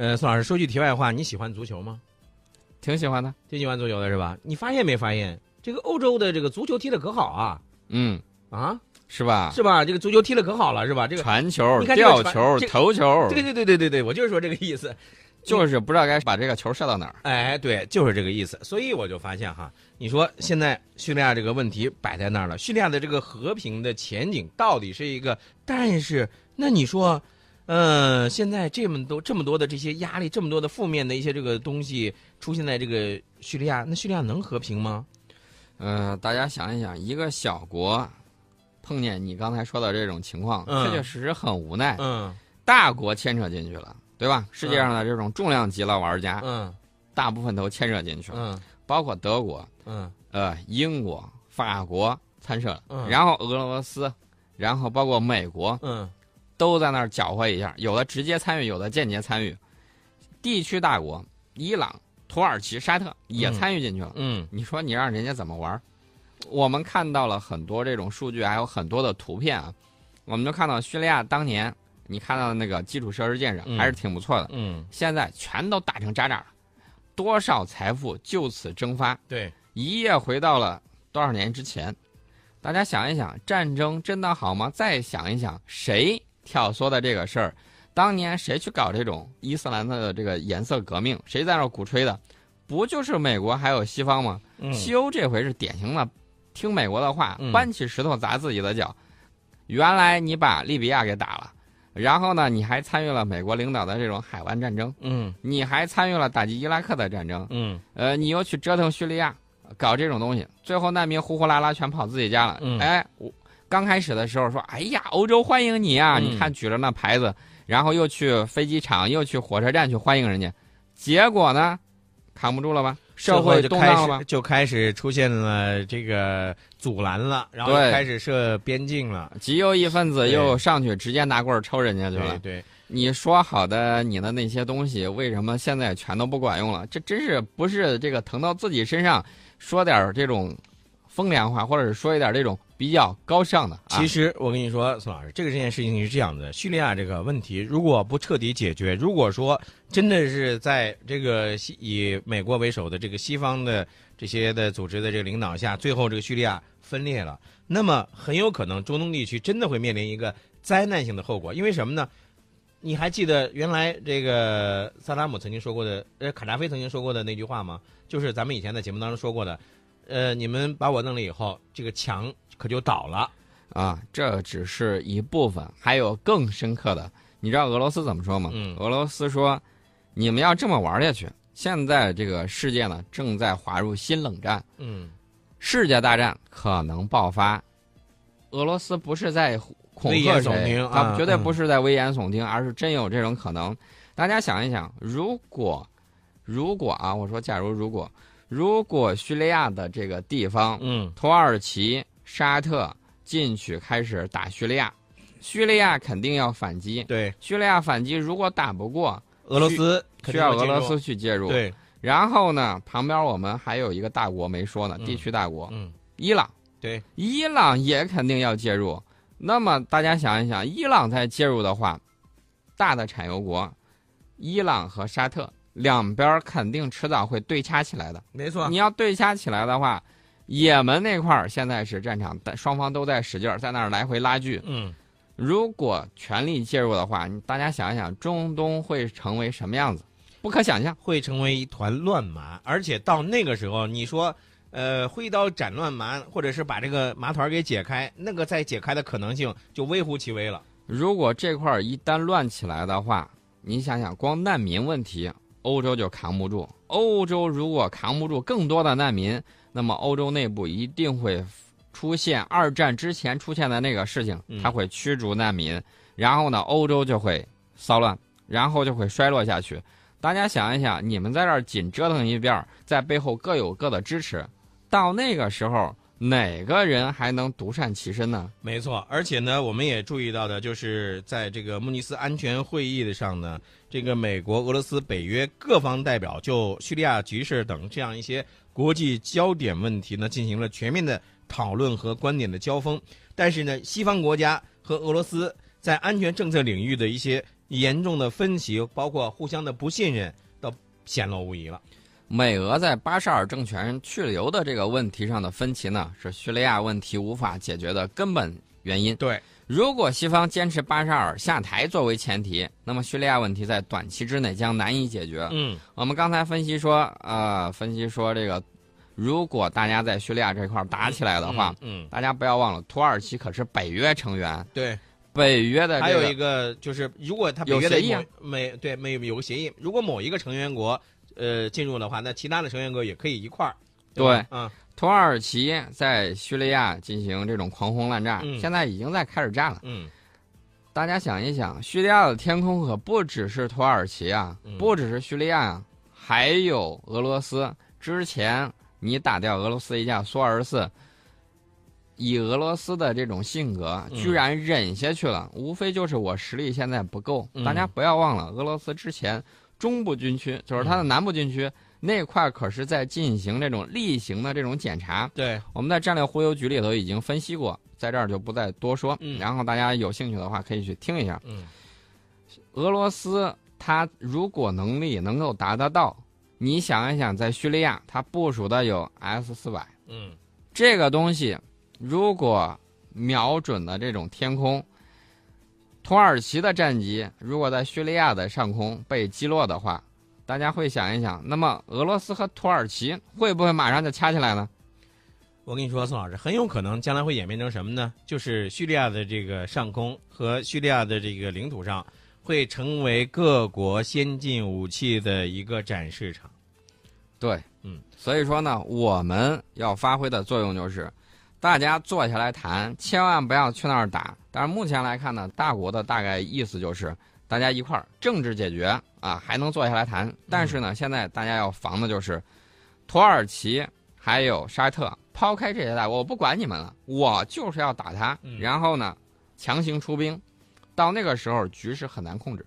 呃，宋老师说句题外话，你喜欢足球吗？挺喜欢的。挺喜欢足球的是吧？你发现没发现，这个欧洲的这个足球踢的可好啊嗯，啊，是吧？是吧？这个足球踢的可好了是吧？这个传球你、看这个传吊球、这头球，对对对对对对，我就是说这个意思。就是不知道该把这个球射到哪儿。哎，对，就是这个意思。所以我就发现哈，你说现在叙利亚这个问题摆在那儿了，叙利亚的这个和平的前景到底是一个？但是那你说，呃，现在这么多这么多的这些压力，这么多的负面的一些这个东西出现在这个叙利亚，那叙利亚能和平吗？呃，大家想一想，一个小国碰见你刚才说的这种情况，嗯确确实实很无奈。嗯大国牵扯进去了，对吧？世界上的这种重量级的玩家，嗯大部分都牵扯进去了，嗯包括德国、嗯呃英国、法国参涉了，嗯然后俄罗斯，然后包括美国嗯都在那儿搅和一下，有的直接参与，有的间接参与。地区大国伊朗、土耳其、沙特也参与进去了。嗯你说你让人家怎么玩儿？我们看到了很多这种数据，还有很多的图片啊。我们就看到叙利亚当年，你看到的那个基础设施建设嗯还是挺不错的，嗯，现在全都打成渣渣了，多少财富就此蒸发，对，一夜回到了多少年之前。大家想一想，战争真的好吗？再想一想，谁挑唆的这个事儿？当年谁去搞这种伊斯兰的这个颜色革命？谁在那儿鼓吹的？不就是美国还有西方吗？嗯西欧这回是典型的听美国的话嗯，搬起石头砸自己的脚。原来你把利比亚给打了，然后呢，你还参与了美国领导的这种海湾战争，嗯你还参与了打击伊拉克的战争，嗯呃，你又去折腾叙利亚，搞这种东西，最后难民呼呼啦啦全跑自己家了。嗯哎，我刚开始的时候说，哎呀，欧洲欢迎你啊！嗯你看举着那牌子，然后又去飞机场，又去火车站去欢迎人家，结果呢，扛不住了吧？社会就开始？就开始出现了这个阻拦了，然后开始设边境了。极右翼分子又上去直接拿棍儿抽人家去了。对对，你说好的你的那些东西，为什么现在全都不管用了？这真是不是这个疼到自己身上，说点儿这种风凉话，或者是说一点这种比较高尚的。其实我跟你说，宋老师，这个这件事情是这样的：叙利亚这个问题如果不彻底解决，如果说真的是在这个以美国为首的这个西方的这些的组织的这个领导下，最后这个叙利亚分裂了，那么很有可能中东地区真的会面临一个灾难性的后果。因为什么呢？你还记得原来这个萨达姆曾经说过的，呃，卡扎菲曾经说过的那句话吗？就是咱们以前在节目当中说过的，呃，你们把我弄了以后，这个墙可就倒了。啊，这只是一部分，还有更深刻的。你知道俄罗斯怎么说吗？嗯俄罗斯说，你们要这么玩下去，现在这个世界呢正在滑入新冷战，嗯，世界大战可能爆发。俄罗斯不是在恐吓谁他绝对嗯不是在危言耸听，而是真有这种可能。大家想一想，如果如果啊，我说假如如果如果叙利亚的这个地方嗯。土耳其、沙特进去开始打叙利亚，叙利亚肯定要反击。对，叙利亚反击如果打不过，俄罗斯需要俄罗斯去介入。，对，然后呢，旁边我们还有一个大国没说呢，嗯。地区大国、嗯，伊朗，对，伊朗也肯定要介入。那么大家想一想，伊朗再介入的话，大的产油国，伊朗和沙特两边肯定迟早会对掐起来的。没错你要对掐起来的话，也门那块儿现在是战场，但双方都在使劲儿，在那儿来回拉锯。嗯，如果全力介入的话，你大家想一想，中东会成为什么样子？不可想象。会成为一团乱麻，而且到那个时候，你说，呃，挥刀斩乱麻，或者是把这个麻团给解开，那个再解开的可能性就微乎其微了。如果这块儿一旦乱起来的话，你想想，光难民问题，欧洲就扛不住。欧洲如果扛不住更多的难民，那么欧洲内部一定会出现二战之前出现的那个事情嗯，它会驱逐难民，然后呢，欧洲就会骚乱，然后就会衰落下去。大家想一想，你们在这儿紧折腾一遍，在背后各有各的支持，到那个时候，哪个人还能独善其身呢？没错，而且呢，我们也注意到的，就是在这个慕尼斯安全会议的上呢，这个美国、俄罗斯、北约各方代表就叙利亚局势等这样一些国际焦点问题呢，进行了全面的讨论和观点的交锋。但是呢，西方国家和俄罗斯在安全政策领域的一些严重的分歧，包括互相的不信任，都显露无遗了。美俄在巴沙尔政权去留的这个问题上的分歧呢，是叙利亚问题无法解决的根本原因。对，如果西方坚持巴沙尔下台作为前提，那么叙利亚问题在短期之内将难以解决。嗯，我们刚才分析说，呃，分析说这个，如果大家在叙利亚这块打起来的话，嗯，大家不要忘了，土耳其可是北约成员，对，北约的、这个、还有一个就是，如果他北约的有协议啊。某每对美有个协议，如果某一个成员国呃进入的话，那其他的成员国也可以一块儿。对嗯，土耳其在叙利亚进行这种狂轰滥炸，嗯现在已经在开始炸了。嗯大家想一想，叙利亚的天空可不只是土耳其啊，嗯不只是叙利亚啊，还有俄罗斯。之前你打掉俄罗斯一架苏二十四，以俄罗斯的这种性格，嗯居然忍下去了，无非就是我实力现在不够。嗯大家不要忘了，俄罗斯之前中部军区，就是它的南部军区、那块，可是在进行这种例行的这种检查。对，我们在战略忽悠局里头已经分析过，在这儿就不再多说。嗯然后大家有兴趣的话，可以去听一下。嗯俄罗斯它如果能力能够达得到，你想一想，在叙利亚它部署的有 S 四百嗯这个东西，如果瞄准了这种天空，土耳其的战机如果在叙利亚的上空被击落的话，大家会想一想，那么俄罗斯和土耳其会不会马上就掐起来呢？我跟你说，宋老师，很有可能将来会演变成什么呢？就是叙利亚的这个上空和叙利亚的这个领土上，会成为各国先进武器的一个展示场。对，嗯，所以说呢，我们要发挥的作用就是，大家坐下来谈，千万不要去那儿打。但是目前来看呢，大国的大概意思就是，大家一块儿政治解决啊，还能坐下来谈。但是呢，现在大家要防的就是，土耳其还有沙特，抛开这些大国，我不管你们了，我就是要打他，嗯然后呢，强行出兵，到那个时候局势很难控制。